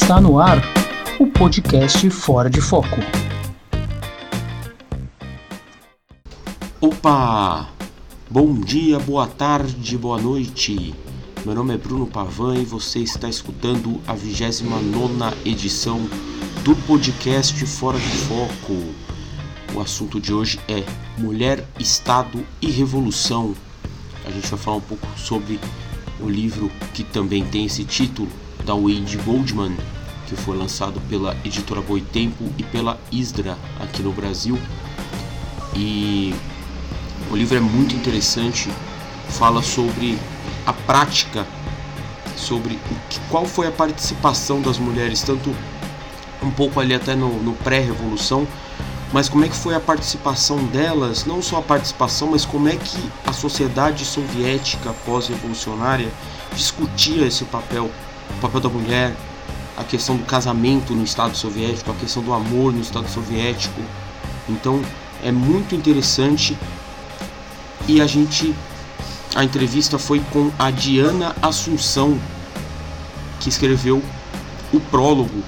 Está no ar o podcast Fora de Foco. Opa! Bom dia, boa tarde, boa noite. Meu nome é Bruno Pavan e você está escutando a 29 edição do podcast Fora de Foco. O assunto de hoje é Mulher, Estado e Revolução. A gente vai falar um pouco sobre o livro que também tem esse título, da Wade Goldman, que foi lançado pela editora Boitempo e pela Isdra aqui no Brasil. E o livro é muito interessante, fala sobre a prática, sobre que, qual foi a participação das mulheres, tanto um pouco ali até no, no pré-revolução, mas como é que foi a participação delas, não só a participação, mas como é que a sociedade soviética pós-revolucionária discutia esse papel, o papel da mulher, a questão do casamento no Estado soviético, a questão do amor no Estado soviético. Então é muito interessante e a gente a entrevista foi com a Diana Assunção, que escreveu o prólogo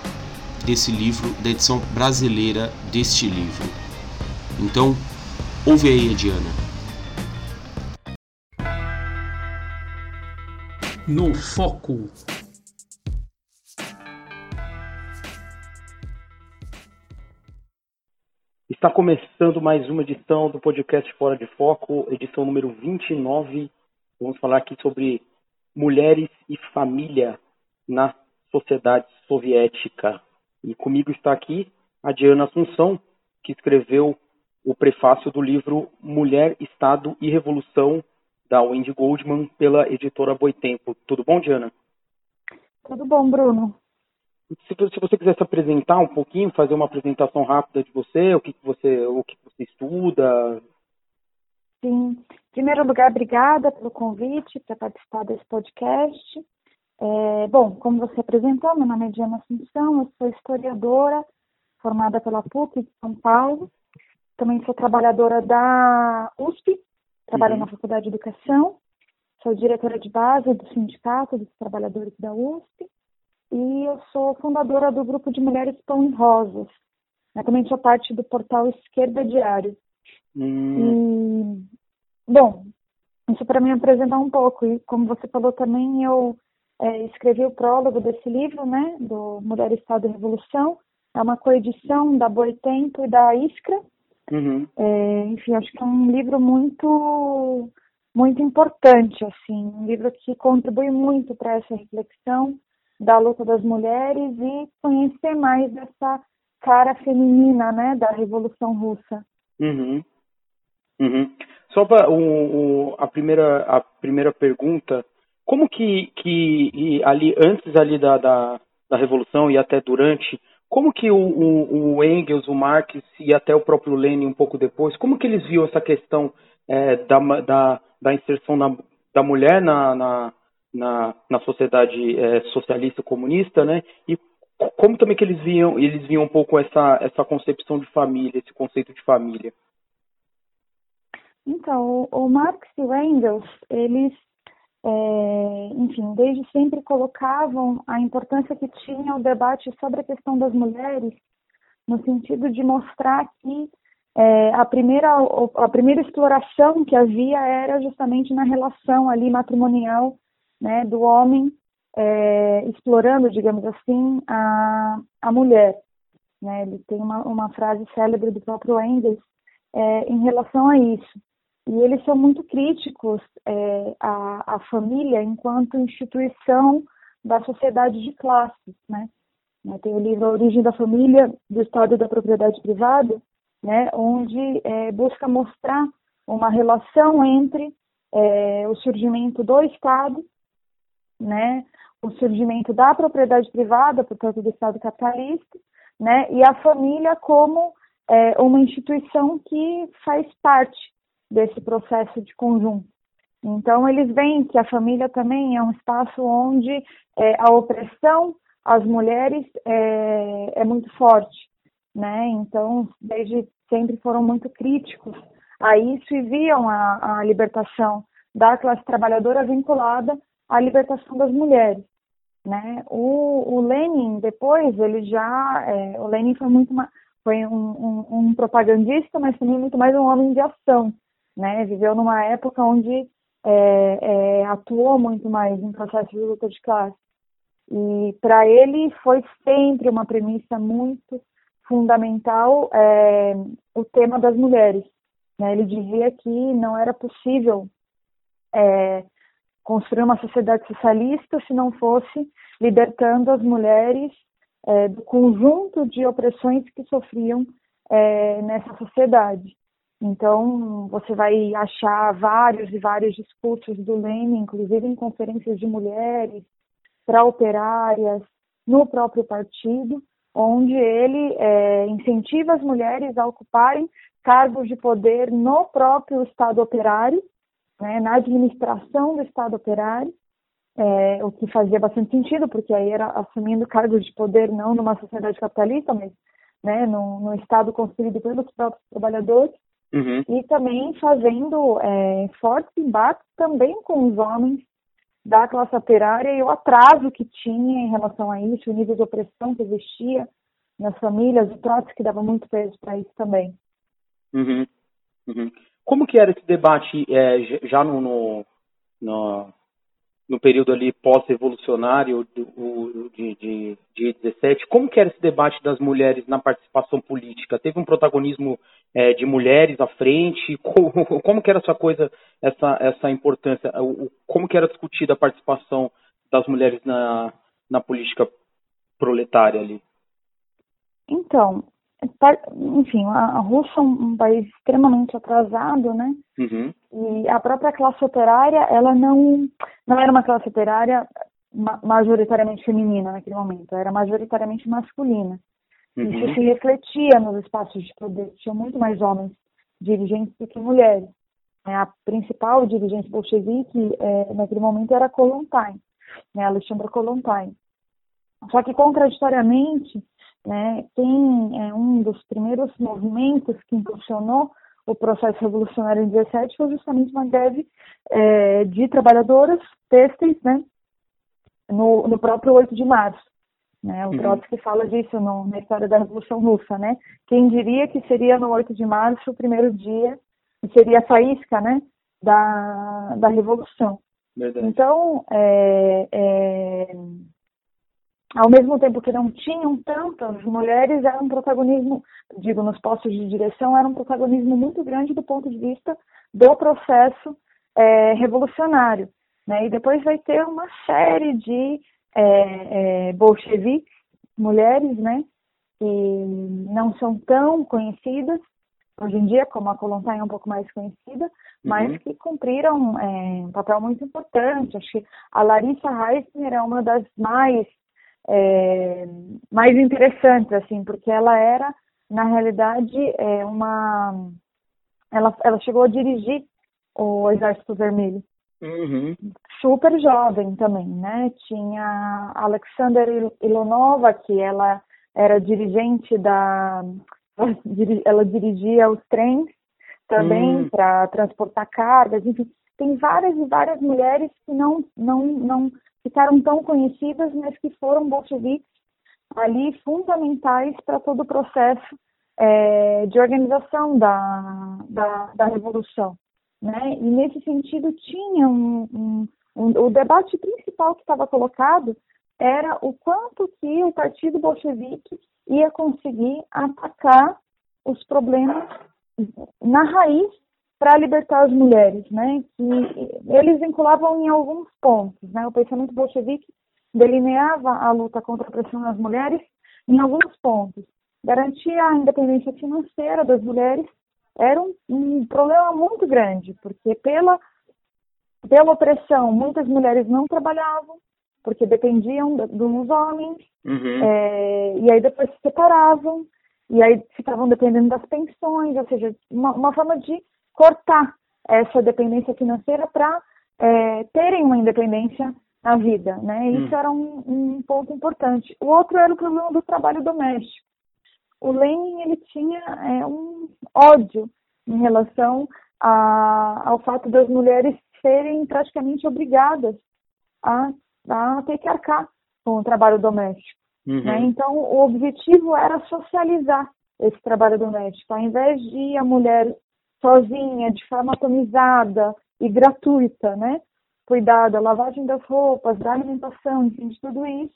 desse livro, da edição brasileira deste livro. Então, ouve aí a Diana. No Foco. Está começando mais uma edição do podcast Fora de Foco, edição número 29. Vamos falar aqui sobre mulheres e família na sociedade soviética. E comigo está aqui a Diana Assunção, que escreveu o prefácio do livro Mulher, Estado e Revolução, da Wendy Goldman, pela editora Boitempo. Tudo bom, Diana? Tudo bom, Bruno. Se, se, você quiser se apresentar um pouquinho, fazer uma apresentação rápida de você, o que, que você, o que você estuda. Sim. Em primeiro lugar, obrigada pelo convite para participar desse podcast. É, bom, como você apresentou, meu nome é Diana Assunção, eu sou historiadora, formada pela PUC de São Paulo. Também sou trabalhadora da USP, trabalho uhum. na Faculdade de Educação. Sou diretora de base do Sindicato dos Trabalhadores da USP. E eu sou fundadora do grupo de Mulheres Pão e Rosas. Eu também sou parte do portal Esquerda Diário. Uhum. E, bom, isso para me apresentar um pouco. E como você falou também, eu é, escrevi o prólogo desse livro, né, do Mulher, Estado e Revolução. É uma coedição da Boitempo e da Iskra. Uhum. É, enfim, acho que é um livro muito, muito importante, assim, um livro que contribui muito para essa reflexão da luta das mulheres e conhecer mais dessa cara feminina, né, da Revolução Russa. Uhum. Uhum. Só para a primeira a primeira pergunta como que, que ali antes ali da, da, da Revolução e até durante, como que o, o, o, Engels, o Marx e até o próprio Lenin um pouco depois, como que eles viam essa questão é, da, da, da inserção na, da mulher na, na, na, na sociedade é, socialista comunista, né? E como também que eles viam eles viam um pouco essa essa concepção de família, esse conceito de família? Então, o Marx e o Engels, eles é, enfim, desde sempre colocavam a importância que tinha o debate sobre a questão das mulheres, no sentido de mostrar que é, a, primeira, a primeira exploração que havia era justamente na relação ali matrimonial né, do homem é, explorando, digamos assim, a, a mulher. Né? Ele tem uma, uma frase célebre do próprio Engels é, em relação a isso. E eles são muito críticos é, à, à família enquanto instituição da sociedade de classes, né? né? Tem o livro A Origem da Família, do Estado da Propriedade Privada, né? onde é, busca mostrar uma relação entre é, o surgimento do Estado, né? o surgimento da propriedade privada, portanto, do Estado capitalista, né? e a família como é, uma instituição que faz parte desse processo de conjunto. Então, eles veem que a família também é um espaço onde é, a opressão às mulheres é, é, muito forte, né? Então, desde sempre foram muito críticos a isso e viam a, a libertação da classe trabalhadora vinculada à libertação das mulheres. né? O, o Lenin depois ele já é, o Lenin foi muito foi um, um, um, propagandista, mas também muito mais um homem de ação, né? Viveu numa época onde é, é, atuou muito mais em processo de luta de classe. E para ele foi sempre uma premissa muito fundamental é, o tema das mulheres. Né? Ele dizia que não era possível é, construir uma sociedade socialista se não fosse libertando as mulheres é, do conjunto de opressões que sofriam é, nessa sociedade. Então, você vai achar vários e vários discursos do Lenin, inclusive em conferências de mulheres, para operárias, no próprio partido, onde ele é, incentiva as mulheres a ocuparem cargos de poder no próprio Estado operário, né, na administração do Estado operário, é, o que fazia bastante sentido, porque aí era assumindo cargos de poder não numa sociedade capitalista, mas né, no, no Estado construído pelos próprios trabalhadores, Uhum. E também fazendo é, fortes embates também com os homens da classe operária e o atraso que tinha em relação a isso, o nível de opressão que existia nas famílias, o Trotsky dava muito peso para isso também. Uhum. Uhum. Como que era esse debate é, já no, no, no, no período ali pós-revolucionário de, de, de 17, como que era esse debate das mulheres na participação política? Teve um protagonismo é, de mulheres à frente? Como, como que era essa coisa, essa, essa importância? Como que era discutida a participação das mulheres na, na política proletária ali? Então, enfim, a Rússia é um país extremamente atrasado, né? Uhum. E a própria classe operária, ela não, não era uma classe operária majoritariamente feminina naquele momento, era majoritariamente masculina. Uhum. Isso se refletia nos espaços de poder, tinha muito mais homens dirigentes do que mulheres. É, a principal dirigente bolchevique é, naquele momento era Kolontai, né, Alexandra Kolontai. Só que, contraditoriamente, né, tem é, um dos primeiros movimentos que impulsionou o processo revolucionário em 17 foi justamente uma greve é, de trabalhadoras têxteis, né, no, no próprio 8 de março. Né? O uhum. Trotsky fala disso no, na história da Revolução Russa, né? Quem diria que seria no 8 de março o primeiro dia, que seria a faísca, né, da, da Revolução. Verdade. Então, é, é, ao mesmo tempo que não tinham tantas mulheres, era um protagonismo, digo, nos postos de direção, era um protagonismo muito grande do ponto de vista do processo é, revolucionário. Né? E depois vai ter uma série de é, é, bolcheviques, mulheres, né, que não são tão conhecidas hoje em dia, como a Kolontai é um pouco mais conhecida, mas uhum. que cumpriram é, um papel muito importante. Acho que a Larissa Heisner é uma das mais é, mais interessantes, assim, porque ela era, na realidade, é, uma. Ela, ela chegou a dirigir o Exército Vermelho. Uhum. Super jovem também, né? Tinha Alexander Ilonova, que ela era dirigente da. Ela dirigia os trens também uhum. para transportar cargas, enfim. Tem várias e várias mulheres que não, não, não ficaram tão conhecidas, mas que foram bolcheviques ali fundamentais para todo o processo é, de organização da, da, da Revolução. Né? E nesse sentido tinha um, um, um o debate principal que estava colocado era o quanto que o Partido Bolchevique ia conseguir atacar os problemas na raiz para libertar as mulheres, né? Que eles vinculavam em alguns pontos, né? O pensamento bolchevique delineava a luta contra a pressão das mulheres em alguns pontos. Garantia a independência financeira das mulheres era um, um problema muito grande, porque pela, pela opressão, muitas mulheres não trabalhavam, porque dependiam dos homens, uhum. é, e aí depois se separavam, e aí ficavam dependendo das pensões, ou seja, uma, uma forma de cortar essa dependência financeira para é, terem uma independência na vida, né? Isso hum. era um, um, ponto importante. O outro era o problema do trabalho doméstico o Lenin ele tinha é, um ódio em relação a, ao fato das mulheres serem praticamente obrigadas a, a ter que arcar com o trabalho doméstico. Uhum. Né? Então, o objetivo era socializar esse trabalho doméstico. Ao invés de a mulher sozinha, de forma atomizada e gratuita, né? cuidar da lavagem das roupas, da alimentação, enfim, de tudo isso,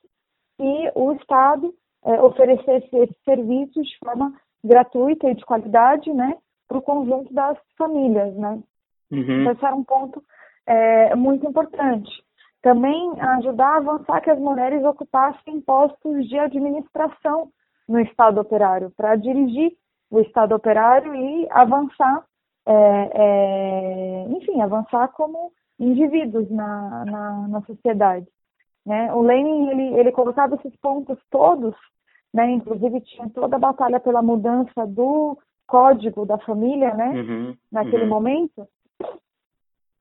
e o Estado é, oferecesse esse serviço de forma gratuita e de qualidade, né, para o conjunto das famílias, né. Uhum. Então, esse era um ponto é, muito importante. Também ajudar a avançar que as mulheres ocupassem postos de administração no Estado operário, para dirigir o Estado operário e avançar, é, é, enfim, avançar como indivíduos na, na, na sociedade. Né? O Lenin ele, ele colocava esses pontos todos, né? inclusive tinha toda a batalha pela mudança do código da família né? Uhum, naquele uhum. momento,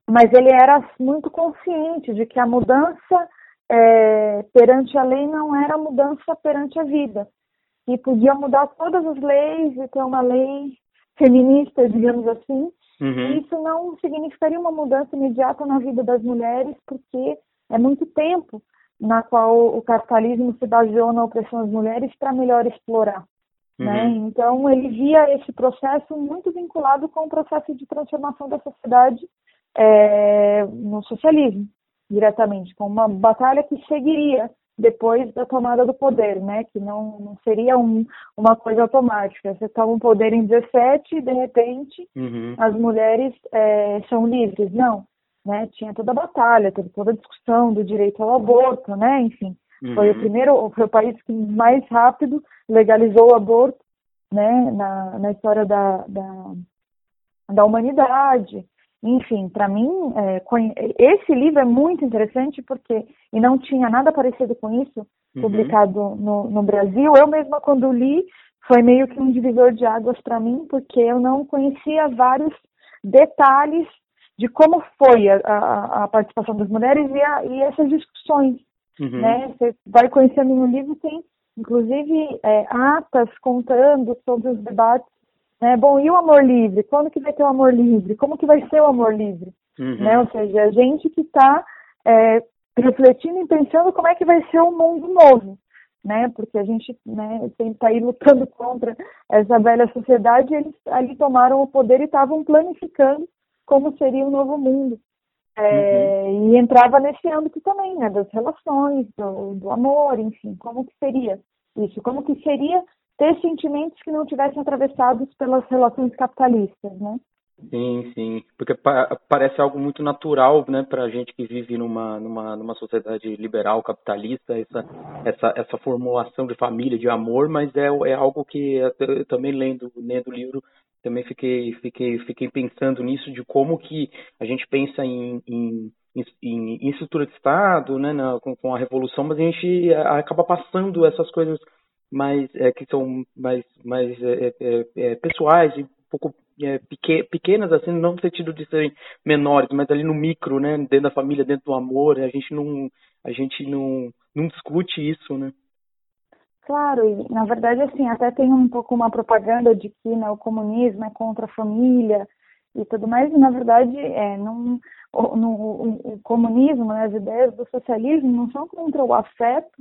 mas ele era muito consciente de que a mudança é, perante a lei não era mudança perante a vida, e podia mudar todas as leis e ter uma lei feminista, digamos assim, Uhum. Isso não significaria uma mudança imediata na vida das mulheres, porque é muito tempo na qual o capitalismo se baseou na opressão das mulheres para melhor explorar. Uhum. Né? Então, ele via esse processo muito vinculado com o processo de transformação da sociedade é, no socialismo, diretamente, com uma batalha que seguiria depois da tomada do poder, né? Que não, não seria um, uma coisa automática. Você toma um poder em 17 e, de repente, uhum. as mulheres é, são livres. Não, né? Tinha toda a batalha, teve toda a discussão do direito ao aborto, né? Enfim, uhum. foi o primeiro, foi o país que mais rápido legalizou o aborto, né? Na, na história da, da, da humanidade. Enfim, para mim, é, esse livro é muito interessante porque, e não tinha nada parecido com isso uhum. publicado no, no Brasil. Eu mesma, quando li, foi meio que um divisor de águas para mim, porque eu não conhecia vários detalhes de como foi a, a, a participação das mulheres e, a, e essas discussões. Uhum. Né? Você vai conhecendo no livro, tem inclusive é, atas contando sobre os debates né? Bom, e o amor livre? Quando que vai ter o amor livre? Como que vai ser o amor livre? Uhum. Né? Ou seja, a gente que está é, refletindo e pensando como é que vai ser o um mundo novo. Né? Porque a gente né, está aí lutando contra essa velha sociedade, eles ali tomaram o poder e estavam planificando como seria o novo mundo. É, uhum. E entrava nesse âmbito também, né, das relações, do, do amor, enfim, como que seria isso, como que seria ter sentimentos que não tivessem atravessados pelas relações capitalistas, né? Sim, sim, porque pa parece algo muito natural, né, para a gente que vive numa, numa, numa sociedade liberal capitalista, essa, essa, essa formulação de família, de amor, mas é, é algo que eu também lendo, lendo o livro também fiquei, fiquei, fiquei pensando nisso de como que a gente pensa em, em em, em, estrutura de Estado, né, na, com, com, a revolução, mas a gente acaba passando essas coisas mais é, que são mais mais é, é, é, é pessoais e um pouco pequenas assim não no sentido de serem menores mas ali no micro né dentro da família dentro do amor a gente não a gente não não discute isso né? Claro, e na verdade assim, até tem um pouco uma propaganda de que né, o comunismo é contra a família e tudo mais, e na verdade é, não, o, no, o, o comunismo, né, as ideias do socialismo não são contra o afeto,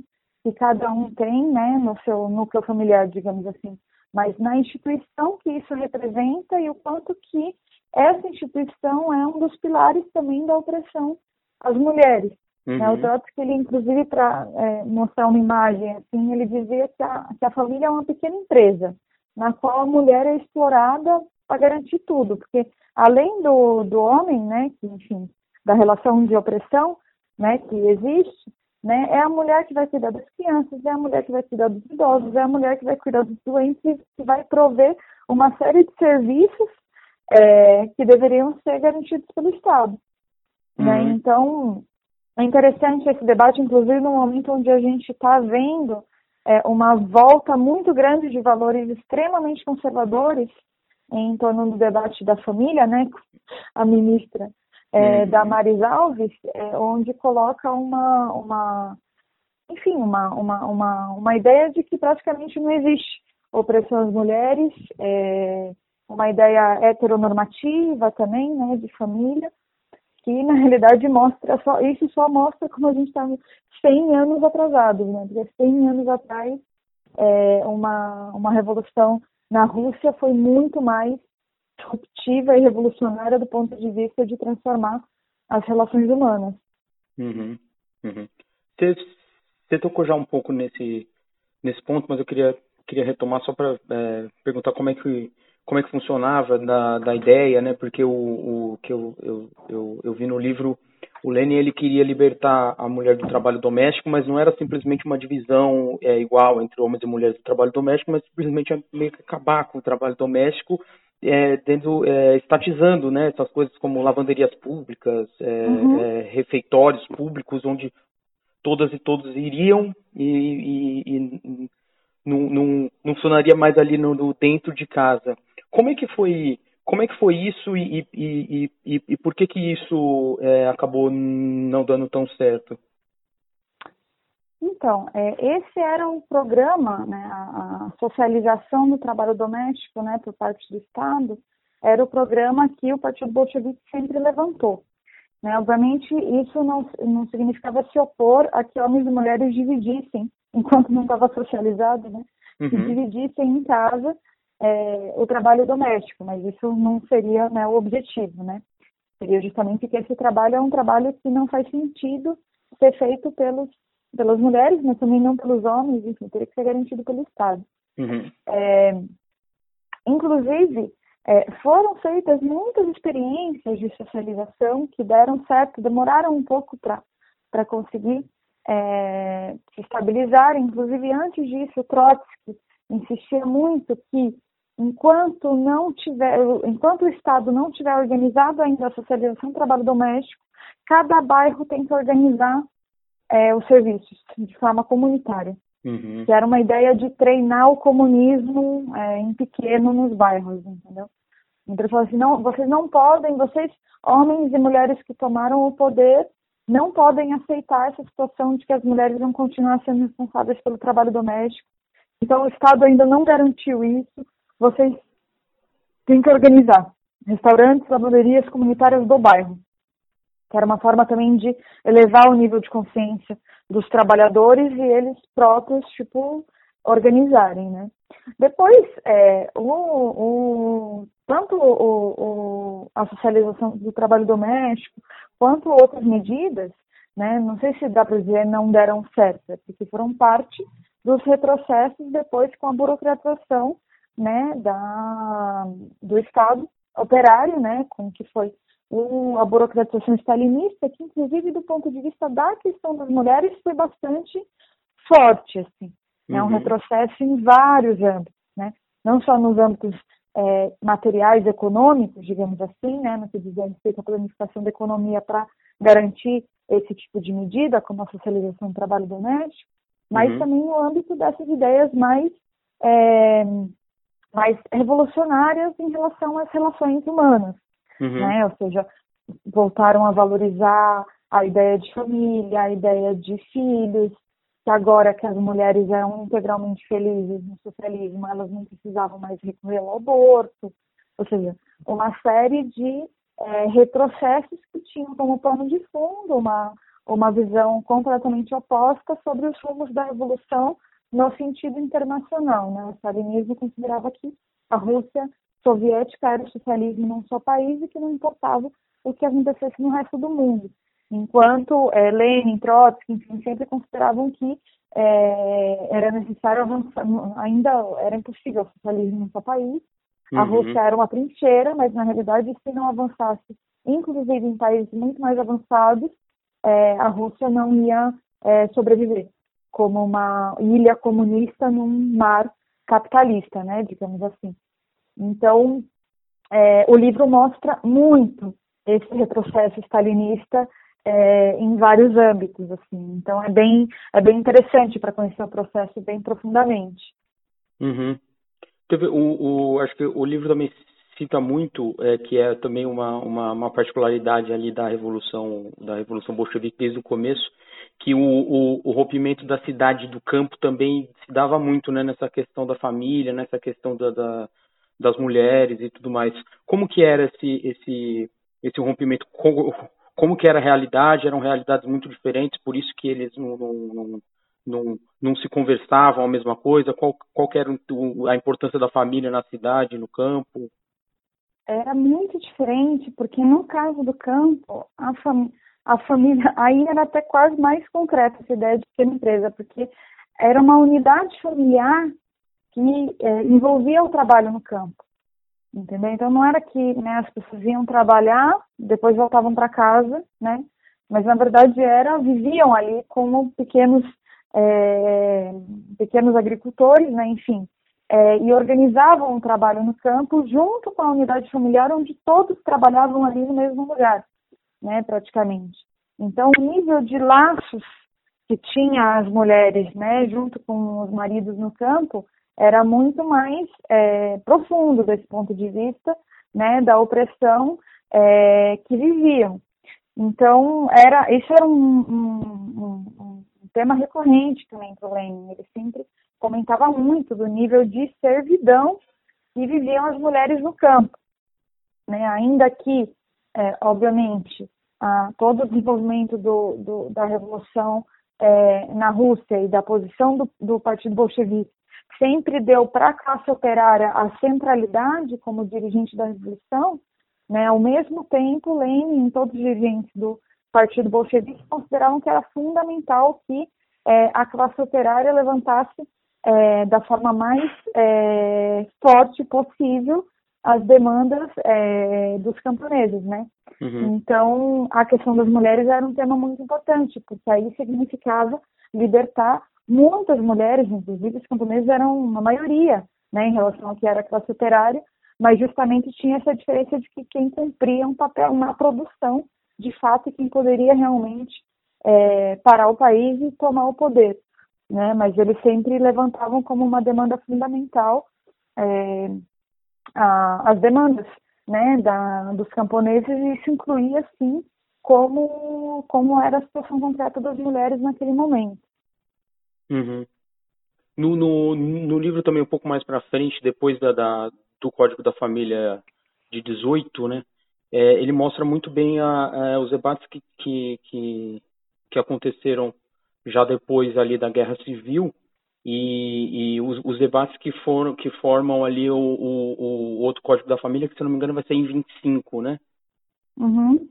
que cada um tem, né, no seu núcleo familiar, digamos assim, mas na instituição que isso representa e o quanto que essa instituição é um dos pilares também da opressão às mulheres. Uhum. Né? O Trotsky, ele, inclusive, para é, mostrar uma imagem, assim, ele dizia que a, que a família é uma pequena empresa, na qual a mulher é explorada para garantir tudo, porque além do, do homem, né, que, enfim, da relação de opressão, né, que existe, né? É a mulher que vai cuidar das crianças, é a mulher que vai cuidar dos idosos, é a mulher que vai cuidar dos doentes, que vai prover uma série de serviços é, que deveriam ser garantidos pelo Estado. Né? Uhum. Né? Então, é interessante esse debate, inclusive no momento onde a gente está vendo é, uma volta muito grande de valores extremamente conservadores em torno do debate da família, né? A ministra é, uhum. da Maris Alves, é, onde coloca uma, uma enfim, uma, uma, uma, uma ideia de que praticamente não existe opressão às mulheres, é, uma ideia heteronormativa também, né, de família, que na realidade mostra só isso só mostra como a gente está 100 anos atrasados, né? Porque 100 anos atrás é, uma uma revolução na Rússia foi muito mais disruptiva e revolucionária do ponto de vista de transformar as relações humanas. Uhum, uhum. Você, você tocou já um pouco nesse nesse ponto, mas eu queria queria retomar só para é, perguntar como é que como é que funcionava da, da ideia, né? Porque o, o que eu, eu, eu, eu vi no livro, o Lenin ele queria libertar a mulher do trabalho doméstico, mas não era simplesmente uma divisão é, igual entre homens e mulheres do trabalho doméstico, mas simplesmente meio que acabar com o trabalho doméstico, é, tendo, é, estatizando, né? Essas coisas como lavanderias públicas, é, uhum. é, refeitórios públicos, onde todas e todos iriam e, e, e não, não, não funcionaria mais ali no, no, dentro de casa. Como é que foi, como é que foi isso e, e, e, e por que que isso é, acabou não dando tão certo? Então, é, esse era o programa, né, a, a, socialização do trabalho doméstico, né, por parte do Estado, era o programa que o Partido Bolchevique sempre levantou. Né? Obviamente, isso não, não significava se opor a que homens e mulheres dividissem enquanto não estava socializado, né? Uhum. Que dividissem em casa é, o trabalho doméstico, mas isso não seria né, o objetivo, né? Seria justamente que esse trabalho é um trabalho que não faz sentido ser feito pelos, pelas mulheres, mas também não pelos homens, enfim, teria que ser garantido pelo Estado. Uhum. É, inclusive, é, foram feitas muitas experiências de socialização que deram certo, demoraram um pouco para conseguir é, se estabilizar. Inclusive, antes disso, Trotsky insistia muito que enquanto não tiver, enquanto o Estado não tiver organizado ainda a socialização do trabalho doméstico, cada bairro tem que organizar é, os serviços de forma comunitária. Uhum. Que era uma ideia de treinar o comunismo é, em pequeno nos bairros, entendeu? Então falou assim, não, vocês não podem, vocês, homens e mulheres que tomaram o poder, não podem aceitar essa situação de que as mulheres vão continuar sendo responsáveis pelo trabalho doméstico. Então, o Estado ainda não garantiu isso. Vocês têm que organizar restaurantes, lavanderias comunitárias do bairro, que era uma forma também de elevar o nível de consciência dos trabalhadores e eles próprios, tipo, organizarem, né? Depois, é, o, o, tanto o, a socialização do trabalho doméstico, quanto outras medidas, né, não sei se dá para dizer não deram certo, é porque foram parte dos retrocessos depois com a burocratização né, da, do Estado operário, né, com que foi a burocratização stalinista, que inclusive do ponto de vista da questão das mulheres foi bastante forte, assim. É um uhum. retrocesso em vários âmbitos, né? Não só nos âmbitos é, materiais econômicos, digamos assim, né, no que diz respeito à planificação da economia para garantir esse tipo de medida, como a socialização do trabalho doméstico, mas uhum. também no âmbito dessas ideias mais, é, mais revolucionárias em relação às relações humanas, uhum. né, ou seja, voltaram a valorizar a ideia de família, a ideia de filhos, que agora que as mulheres eram integralmente felizes no socialismo, elas não precisavam mais recorrer ao aborto, ou seja, uma série de é, retrocessos que tinham como pano de fundo uma, uma visão completamente oposta sobre os rumos da revolução no sentido internacional. Né? O stalinismo considerava que a Rússia soviética era o socialismo num só país e que não importava o que acontecesse no resto do mundo enquanto é, Lenin, Trotsky, enfim, sempre consideravam que é, era necessário avançar, ainda era impossível o socialismo no seu país. Uhum. A Rússia era uma trincheira, mas na realidade, se não avançasse, inclusive em países muito mais avançados, é, a Rússia não ia sobreviver como uma ilha comunista num mar capitalista, né, digamos assim. Então, é, o livro mostra muito esse retrocesso stalinista é, em vários âmbitos, assim. Então é bem, é bem interessante para conhecer o processo bem profundamente. Uhum. O, o, acho que o livro também cita muito, é, que é também uma, uma, uma, particularidade ali da revolução da revolução bolchevique desde o começo, que o, o, o, rompimento da cidade do campo também se dava muito né, nessa questão da família, nessa questão da, da, das mulheres e tudo mais. Como que era esse esse esse rompimento? como que era a realidade, eram realidades muito diferentes, por isso que eles não, não, não, não, se conversavam a mesma coisa, qual, qual era a importância da família na cidade, no campo? Era muito diferente, porque no caso do campo, a, fam a família, aí era até quase mais concreta essa ideia de ser empresa, porque era uma unidade familiar que é, envolvia o trabalho no campo. Entendeu? Então não era que né, as pessoas iam trabalhar, depois voltavam para casa, né? Mas na verdade era viviam ali como pequenos é, pequenos agricultores, né? Enfim, é, e organizavam o trabalho no campo junto com a unidade familiar, onde todos trabalhavam ali no mesmo lugar, né? Praticamente. Então o nível de laços que tinha as mulheres, né? Junto com os maridos no campo era muito mais é, profundo desse ponto de vista, né, da opressão é, que viviam. Então, era, isso era um, um, um tema recorrente também para o Lenin. Ele sempre comentava muito do nível de servidão que viviam as mulheres no campo. Né? Ainda que, é, obviamente, a, todo o desenvolvimento do, do, da Revolução é, na Rússia e da posição do, do Partido Bolchevique sempre deu para a classe operária a centralidade como dirigente da revolução, né, ao mesmo tempo, Lenin e todos os dirigentes do Partido Bolchevique consideravam que era fundamental que é, a classe operária levantasse é, da forma mais é, forte possível as demandas é, dos camponeses, né? Uhum. Então, a questão das mulheres era um tema muito importante, porque aí significava libertar muitas mulheres, inclusive os camponeses eram uma maioria, né, em relação ao que era a classe operária, mas justamente tinha essa diferença de que quem cumpria um papel na produção, de fato, e quem poderia realmente é, parar o país e tomar o poder, né, mas eles sempre levantavam como uma demanda fundamental é, a, as demandas, né, da, dos camponeses e isso incluía, sim, como, como era a situação concreta das mulheres naquele momento. Uhum. No, no, no, livro também um pouco mais para frente, depois da, da, do Código da Família de 18, né, é, ele mostra muito bem a, a, os debates que, que, que, que, aconteceram já depois ali da Guerra Civil e, e os, os, debates que foram que formam ali o, o, o, outro Código da Família, que se não me engano vai ser em 25, né? Uhum.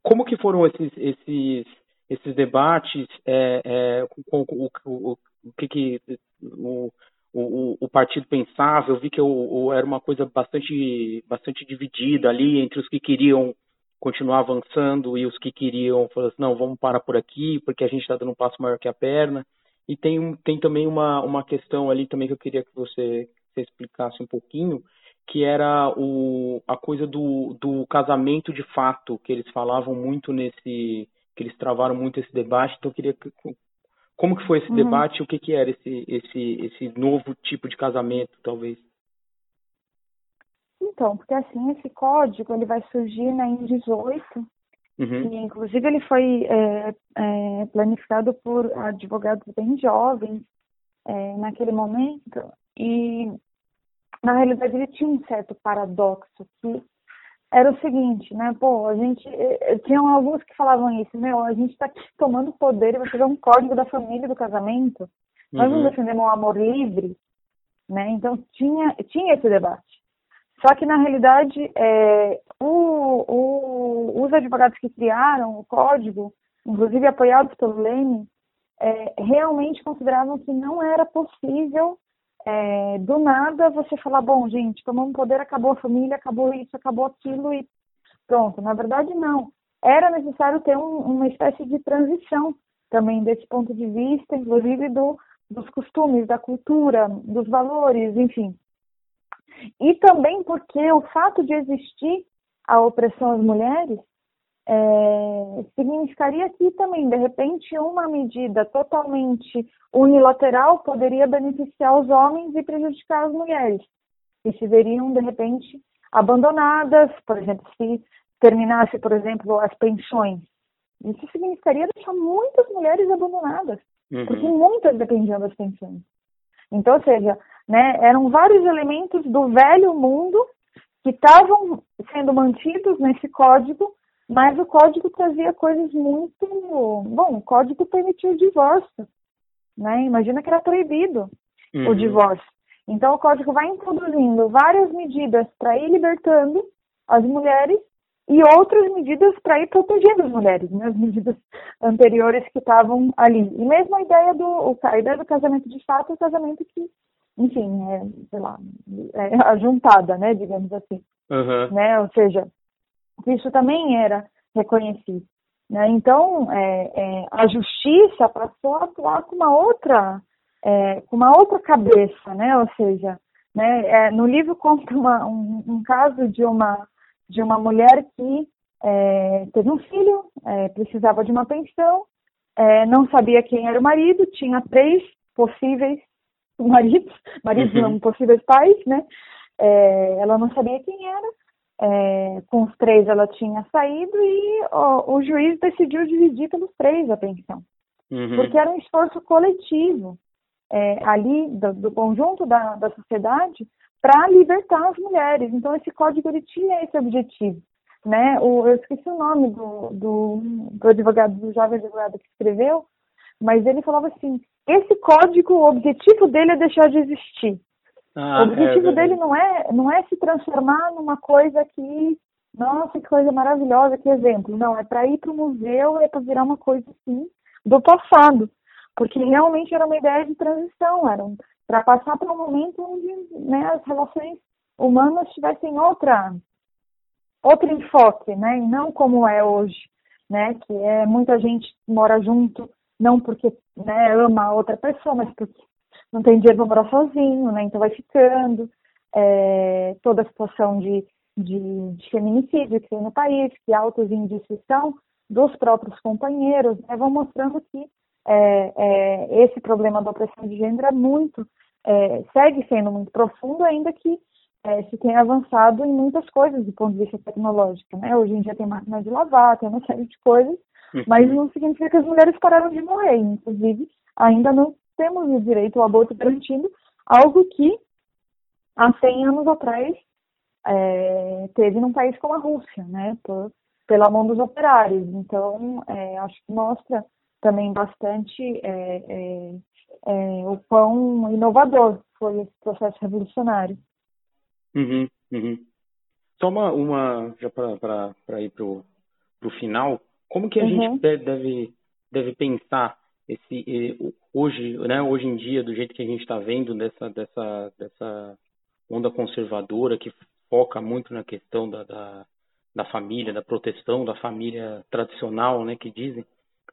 Como que foram esses, esses esses debates, é, é, com, o, o, o, que, que o, o, o, partido pensava. Eu vi que eu, era uma coisa bastante, bastante dividida ali entre os que queriam continuar avançando e os que queriam falar assim, não, vamos parar por aqui, porque a gente está dando um passo maior que a perna. E tem, tem também uma, uma questão ali também que eu queria que você, você explicasse um pouquinho, que era o, a coisa do, do casamento de fato, que eles falavam muito nesse, que eles travaram muito esse debate. Então eu queria como que foi esse uhum. debate? O que que era esse esse esse novo tipo de casamento, talvez? Então, porque assim esse código ele vai surgir né, em 18 Uhum. E, inclusive, ele foi é, é, planificado por advogados bem jovens é, naquele momento. E, na realidade, ele tinha um certo paradoxo que era o seguinte, né? Pô, a gente. Eh, eh, tinham alguns que falavam isso, meu, a gente está aqui tomando poder e vai fazer um código da família do casamento. Nós uhum. não defendemos o amor livre, né? Então tinha, tinha esse debate. Só que na realidade, é, o, o, os advogados que criaram o código, inclusive apoiados pelo Leme, é, realmente consideravam que não era possível é, do nada você falar, bom, gente, tomamos poder, acabou a família, acabou isso, acabou aquilo e pronto. Na verdade, não. Era necessário ter um, uma espécie de transição também desse ponto de vista, inclusive do, dos costumes, da cultura, dos valores, enfim. E também porque o fato de existir a opressão às mulheres é, significaria que também, de repente, uma medida totalmente unilateral poderia beneficiar os homens e prejudicar as mulheres, que se veriam, de repente, abandonadas, por exemplo, se terminasse, por exemplo, as pensões. Isso significaria deixar muitas mulheres abandonadas, uhum. porque muitas dependiam das pensões. Então, ou seja, né, eram vários elementos do velho mundo que estavam sendo mantidos nesse código mas o código trazia coisas muito. Bom, o código permitia o divórcio, né? Imagina que era proibido uhum. o divórcio. Então, o código vai introduzindo várias medidas para ir libertando as mulheres e outras medidas para ir protegendo as mulheres, né? as medidas anteriores que estavam ali. E mesmo a ideia do, a ideia do casamento de fato é o casamento que, enfim, é, sei lá, é ajuntada, né, digamos assim. Uhum. Né? Ou seja, isso também era reconhecido. Né? Então, é, é, a justiça passou a atuar com uma outra, é, com uma outra cabeça, né? Ou seja, né, é, no livro conta uma, um, um, caso de uma, de uma mulher que é, teve um filho, é, precisava de uma pensão, não sabia quem era o marido, tinha três possíveis maridos, maridos uhum. não, possíveis pais, né? ela não sabia quem era, é, com os três ela tinha saído e o, o juiz decidiu dividir pelos três a pensão. Uhum. Porque era um esforço coletivo é, ali do, do, conjunto da, da sociedade para libertar as mulheres. Então esse código ele tinha esse objetivo. Né? O, eu esqueci o nome do, do, do advogado, do jovem advogado que escreveu, mas ele falava assim, esse código, o objetivo dele é deixar de existir. Ah, o objetivo é dele não é, não é se transformar numa coisa que, nossa, que coisa maravilhosa, que exemplo. Não, é para ir para o museu, é para virar uma coisa assim do passado. Porque realmente era uma ideia de transição, era para passar para um momento onde né, as relações humanas tivessem outra, outro enfoque, né? E não como é hoje, né? Que é muita gente mora junto, não porque né, ama a outra pessoa, mas porque não tem dinheiro para morar sozinho, né? Então vai ficando. É, toda a situação de, de, de, feminicídio que tem no país, que altos índices são dos próprios companheiros, né? vão mostrando que é, é, esse problema da opressão de gênero é muito, é, segue sendo muito profundo, ainda que é, se tenha avançado em muitas coisas do ponto de vista tecnológico. Né? Hoje em dia tem máquina de lavar, tem uma série de coisas, uhum. mas não significa que as mulheres pararam de morrer. Inclusive, ainda não temos o direito ao aborto garantido, algo que há 100 anos atrás é, teve num país como a Rússia, né, por, pela mão dos operários. Então, é, acho que mostra também bastante é, é, é o quão inovador foi esse processo revolucionário. Uhum, uhum. Só uma, uma já para ir para o final, como que a uhum. gente deve, deve pensar esse hoje, né, hoje em dia, do jeito que a gente está vendo dessa, dessa, dessa onda conservadora que foca muito na questão da, da, da família, da proteção da família tradicional, né, que dizem,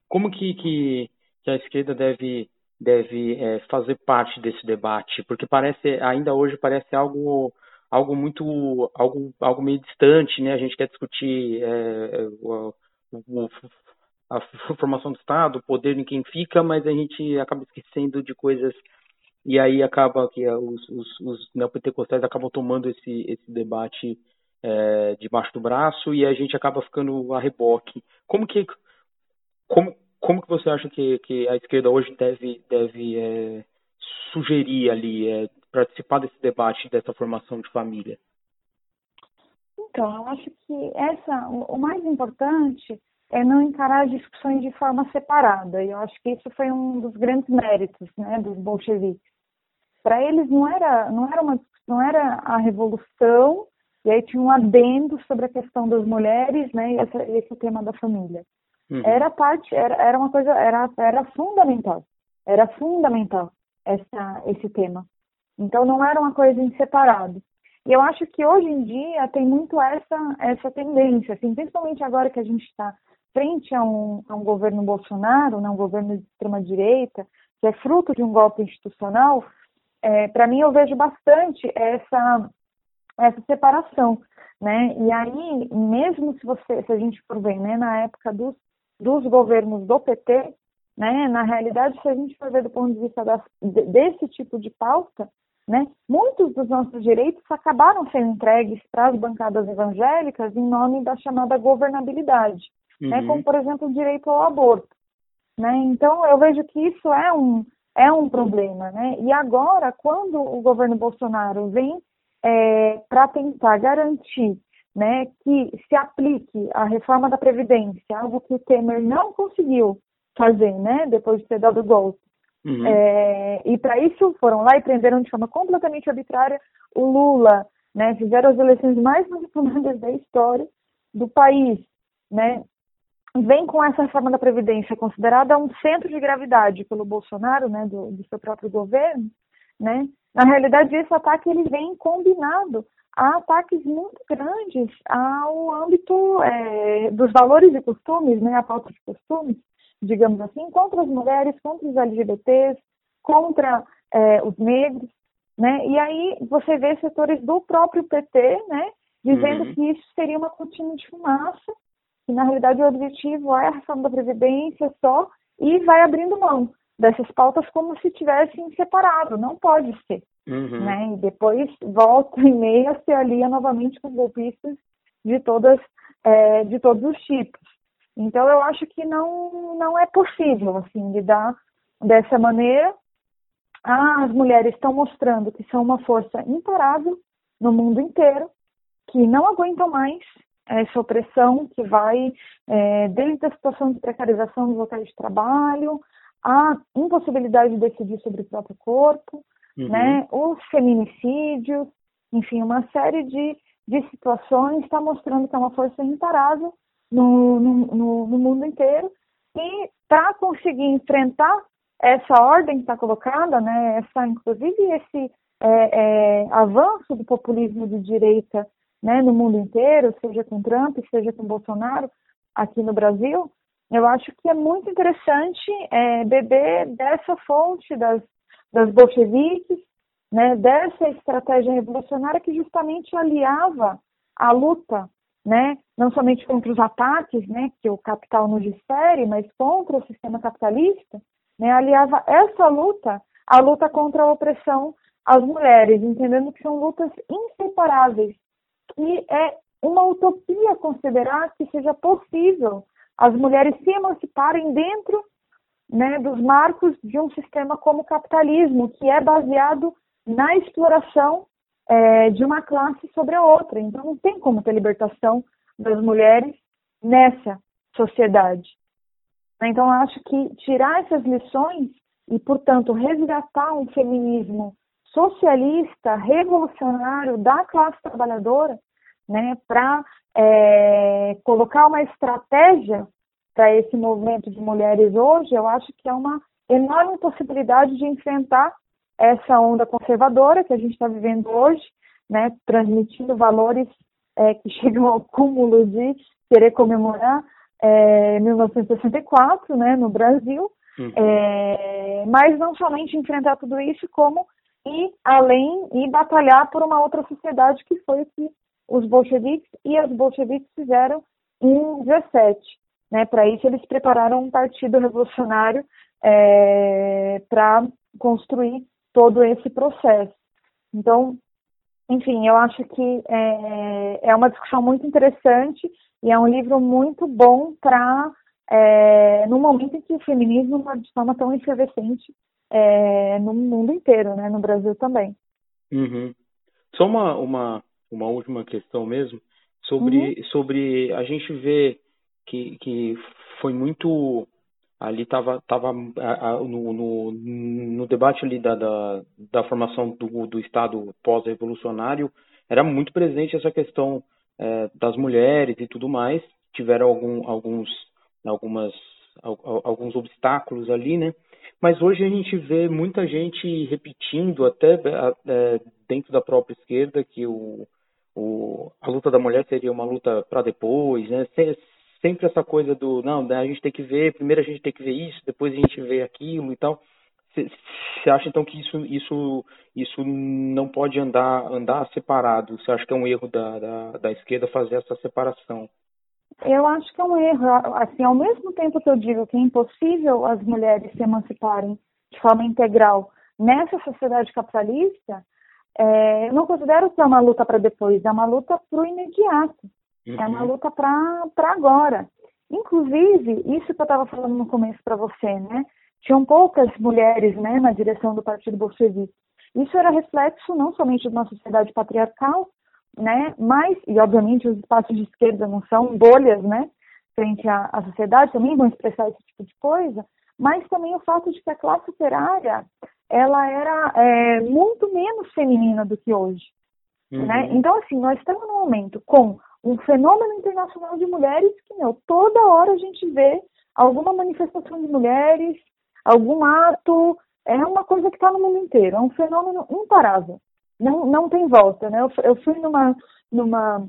como que, que, que a esquerda deve deve é, fazer parte desse debate, porque parece ainda hoje parece algo algo muito algo algo meio distante, né? A gente quer discutir é, o, o, a formação do Estado, o poder em quem fica, mas a gente acaba esquecendo de coisas e aí acaba que os, os, os neopentecostais acabam tomando esse, esse debate é, debaixo do braço e a gente acaba ficando a reboque. Como que como, como que você acha que, que a esquerda hoje deve deve é, sugerir ali é, participar desse debate dessa formação de família? Então, eu acho que essa o mais importante é não encarar as discussões de forma separada. E eu acho que isso foi um dos grandes méritos né, dos bolcheviques. Para eles não era, não era uma não era a revolução e aí tinha um adendo sobre a questão das mulheres, né, e essa, esse tema da família. Uhum. Era parte, era, era uma coisa, era, era fundamental, era fundamental essa, esse tema. Então não era uma coisa em separado. E eu acho que hoje em dia tem muito essa, essa tendência, assim, principalmente agora que a gente está frente a um, a um governo Bolsonaro, né, um governo de extrema-direita, que é fruto de um golpe institucional, é, para mim eu vejo bastante essa, essa separação. Né? E aí, mesmo se, você, se a gente for ver, né, na época dos, dos governos do PT, né, na realidade, se a gente for ver do ponto de vista das, desse tipo de pauta, né, muitos dos nossos direitos acabaram sendo entregues para as bancadas evangélicas em nome da chamada governabilidade uhum. né, como por exemplo o direito ao aborto. Né? Então eu vejo que isso é um, é um problema. Né? E agora, quando o governo Bolsonaro vem é, para tentar garantir né, que se aplique a reforma da Previdência, algo que o Temer não conseguiu fazer, né, depois de ter dado o golpe. Uhum. É, e para isso foram lá e prenderam de forma completamente arbitrária o Lula, né, fizeram as eleições mais manipuladas da história do país, né, vem com essa reforma da Previdência considerada um centro de gravidade pelo Bolsonaro, né, do, do seu próprio governo, né, na realidade esse ataque ele vem combinado a ataques muito grandes ao âmbito é, dos valores e costumes, né, a pauta de costumes, digamos assim, contra as mulheres, contra os LGBTs, contra é, os negros, né, e aí você vê setores do próprio PT, né, dizendo uhum. que isso seria uma cortina de fumaça, que na realidade o objetivo é a reforma da Previdência só, e vai abrindo mão dessas pautas como se tivessem separado, não pode ser. Uhum. Né? E depois volta e meia se alia novamente com golpistas de todas é, de todos os tipos. Então eu acho que não não é possível assim lidar dessa maneira. Ah, as mulheres estão mostrando que são uma força imparável no mundo inteiro, que não aguentam mais essa opressão que vai é, desde a situação de precarização dos locais de trabalho, a impossibilidade de decidir sobre o próprio corpo, uhum. né, os feminicídios, enfim, uma série de, de situações está mostrando que é uma força imparável no, no, no, no mundo inteiro e para conseguir enfrentar essa ordem que está colocada, né, essa, inclusive esse é, é, avanço do populismo de direita né, no mundo inteiro, seja com Trump, seja com Bolsonaro, aqui no Brasil, eu acho que é muito interessante é, beber dessa fonte das, das bolcheviques, né, dessa estratégia revolucionária que justamente aliava a luta, né, não somente contra os ataques né, que o capital nos difere, mas contra o sistema capitalista, né, aliava essa luta à luta contra a opressão às mulheres, entendendo que são lutas inseparáveis, que é uma utopia considerar que seja possível as mulheres se emanciparem dentro né, dos marcos de um sistema como o capitalismo, que é baseado na exploração é, de uma classe sobre a outra. Então, não tem como ter libertação das mulheres nessa sociedade. Então, acho que tirar essas lições e, portanto, resgatar um feminismo socialista, revolucionário da classe trabalhadora, né, para é, colocar uma estratégia para esse movimento de mulheres hoje, eu acho que é uma enorme possibilidade de enfrentar essa onda conservadora que a gente está vivendo hoje, né, transmitindo valores é, que chegam ao cúmulo de querer comemorar é, 1964, né, no Brasil, uhum. é, mas não somente enfrentar tudo isso, como ir além e batalhar por uma outra sociedade que foi o que os bolcheviques e as bolcheviques fizeram em 17. Né? Para isso, eles prepararam um partido revolucionário é, para construir todo esse processo. Então, enfim, eu acho que é, é uma discussão muito interessante e é um livro muito bom para, é, no momento em que o feminismo de forma tão efervescente é, no mundo inteiro, né? no Brasil também. Uhum. Só uma, uma uma última questão mesmo sobre uhum. sobre a gente vê que, que foi muito ali estava tava, no, no, no, debate ali da, da, da formação do, do Estado pós-revolucionário era muito presente essa questão é, das mulheres e tudo mais tiveram algum, alguns algumas alguns obstáculos ali né mas hoje a gente vê muita gente repetindo até é, dentro da própria esquerda que o o, a luta da mulher seria uma luta para depois, né? Sempre essa coisa do, não, né, a gente tem que ver, primeiro a gente tem que ver isso, depois a gente vê aquilo e tal. Você acha então que isso, isso, isso não pode andar, andar separado? Você acha que é um erro da, da, da esquerda fazer essa separação? Eu acho que é um erro. Assim, ao mesmo tempo que eu digo que é impossível as mulheres se emanciparem de forma integral nessa sociedade capitalista, é, eu não considero que é uma luta para depois, é uma luta para o imediato, uhum. é uma uhum. luta para agora. Inclusive, isso que eu estava falando no começo para você, né? Tinham poucas mulheres né, na direção do Partido Bolchevique. Isso era reflexo não somente de uma sociedade patriarcal, né? Mas, e obviamente os espaços de esquerda não são bolhas, né? Frente à, à sociedade, também vão expressar esse tipo de coisa, mas também o fato de que a classe operária ela era é, muito menos feminina do que hoje. Uhum. Né? Então, assim, nós estamos num momento com um fenômeno internacional de mulheres que, meu, toda hora a gente vê alguma manifestação de mulheres, algum ato, é uma coisa que está no mundo inteiro, é um fenômeno imparável, não, não tem volta, né? Eu, eu fui numa, numa,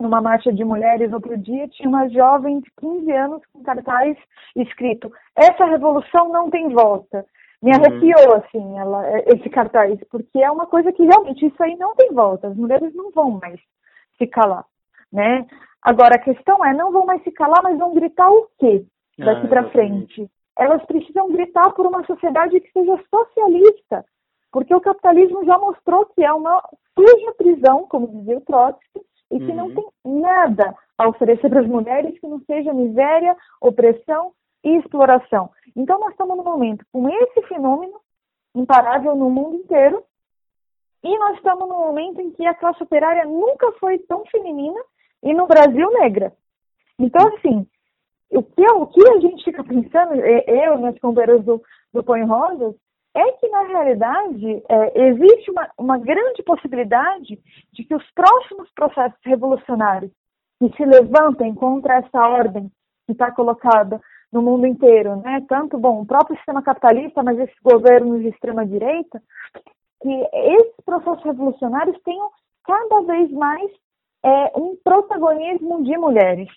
numa marcha de mulheres outro dia, tinha uma jovem de 15 anos com cartaz escrito, essa revolução não tem volta. Me uhum. arrepiou, uhum. assim, ela, esse cartaz, porque é uma coisa que realmente isso aí não tem volta, as mulheres não vão mais se calar, né? Agora, a questão é, não vão mais se calar, mas vão gritar o quê daqui ah, para frente? elas precisam gritar por uma sociedade que seja socialista, porque o capitalismo já mostrou que é uma suja prisão, como dizia o Trotsky, e que uhum. não tem nada a oferecer para as mulheres que não seja miséria, opressão e exploração. Então, nós estamos no momento com esse fenômeno imparável no mundo inteiro, e nós estamos no momento em que a classe operária nunca foi tão feminina e no Brasil negra. Então, assim, o que, o que a gente fica pensando, eu e meus companheiros do, do Põe Rosas, é que, na realidade, é, existe uma, uma grande possibilidade de que os próximos processos revolucionários que se levantem contra essa ordem que está colocada no mundo inteiro, né? tanto bom, o próprio sistema capitalista, mas esses governos de extrema-direita, que esses processos revolucionários tenham cada vez mais é, um protagonismo de mulheres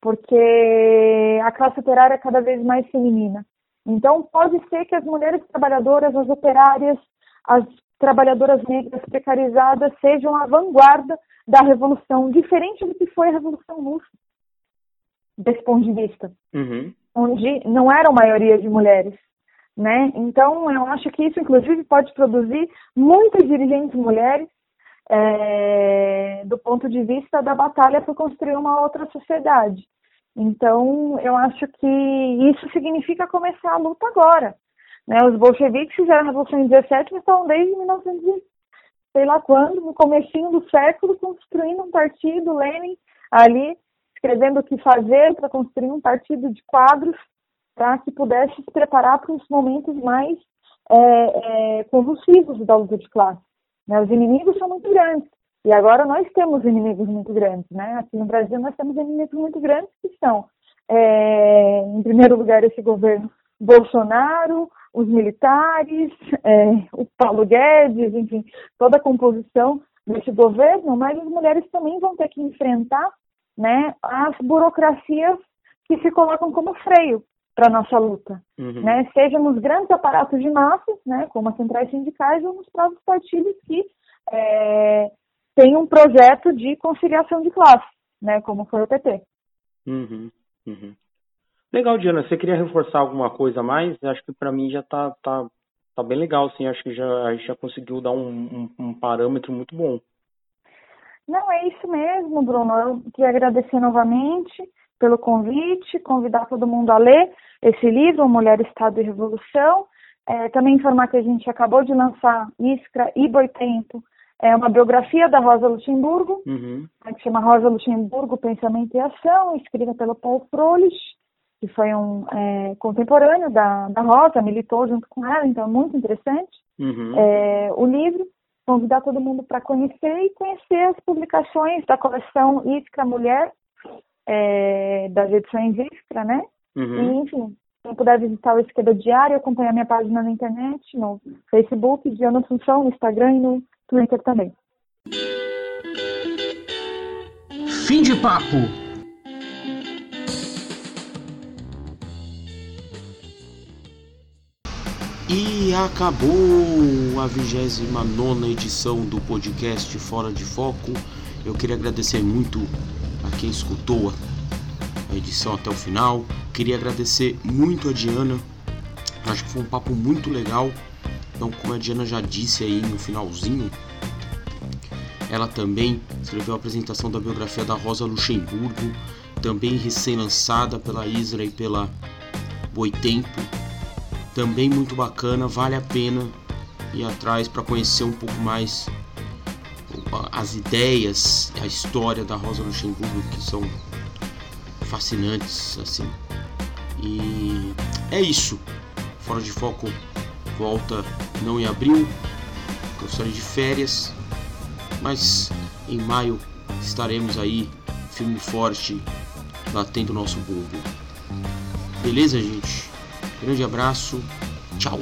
porque a classe operária é cada vez mais feminina. Então, pode ser que as mulheres trabalhadoras, as operárias, as trabalhadoras negras precarizadas sejam a vanguarda da revolução, diferente do que foi a Revolução Russa, desse ponto de vista, uhum. onde não eram maioria de mulheres. Né? Então, eu acho que isso, inclusive, pode produzir muitas dirigentes mulheres é, do ponto de vista da batalha por construir uma outra sociedade. Então, eu acho que isso significa começar a luta agora. Né? Os bolcheviques fizeram a Revolução em 17, mas estão desde 1900, sei lá quando, no comecinho do século, construindo um partido, Lenin ali, escrevendo o que fazer para construir um partido de quadros para que pudesse se preparar para os momentos mais é, é, convulsivos da luta de classe. Né? Os inimigos são muito grandes. E agora nós temos inimigos muito grandes, né? Aqui no Brasil nós temos inimigos muito grandes que são, é, em primeiro lugar, esse governo Bolsonaro, os militares, é, o Paulo Guedes, enfim, toda a composição desse governo, mas as mulheres também vão ter que enfrentar né, as burocracias que se colocam como freio para a nossa luta. Uhum. Né? Seja nos grandes aparatos de massas, né, como as centrais sindicais, ou nos próprios partidos que é, têm um projeto de conciliação de classe, né, como foi o PT. Uhum. Uhum. Legal, Diana. Você queria reforçar alguma coisa a mais? Acho que para mim já tá, tá, tá bem legal, sim. Acho que já, a gente já conseguiu dar um, um, um parâmetro muito bom. Não, é isso mesmo, Bruno. Eu queria agradecer novamente pelo convite, convidar todo mundo a ler esse livro, Mulher, Estado e Revolução. É, também informar que a gente acabou de lançar Iskra e Boitempo, é uma biografia da Rosa Luxemburgo, uhum. Né, que chama Rosa Luxemburgo, Pensamento e Ação, escrita pelo Paul Froelich, que foi um é, contemporâneo da, da Rosa, militou junto com ela, então é muito interessante uhum. é, o livro. Convidar todo mundo para conhecer e conhecer as publicações da coleção Iskra Mulher, é, das edições Iskra, né? Uhum. E, enfim, quem puder visitar o Esquerda Diário, acompanhar minha página na internet, no Facebook, Diana Assunção, no Instagram e no Twitter também. Fim de papo. E acabou a 29 edição do podcast Fora de Foco. Eu queria agradecer muito a quem escutou a edição até o final. Queria agradecer muito a Diana. Acho que foi um papo muito legal. Então, como a Diana já disse aí no finalzinho, ela também escreveu a apresentação da biografia da Rosa Luxemburgo, também recém-lançada pela Isra e pela Boitempo. Também muito bacana, vale a pena ir atrás para conhecer um pouco mais as ideias, a história da Rosa Luxemburgo que são fascinantes assim. E é isso. Fora de Foco volta não em abril, estarei de férias, mas em maio estaremos aí firme e forte batendo o nosso bumbo. Beleza, gente? Grande abraço. Tchau.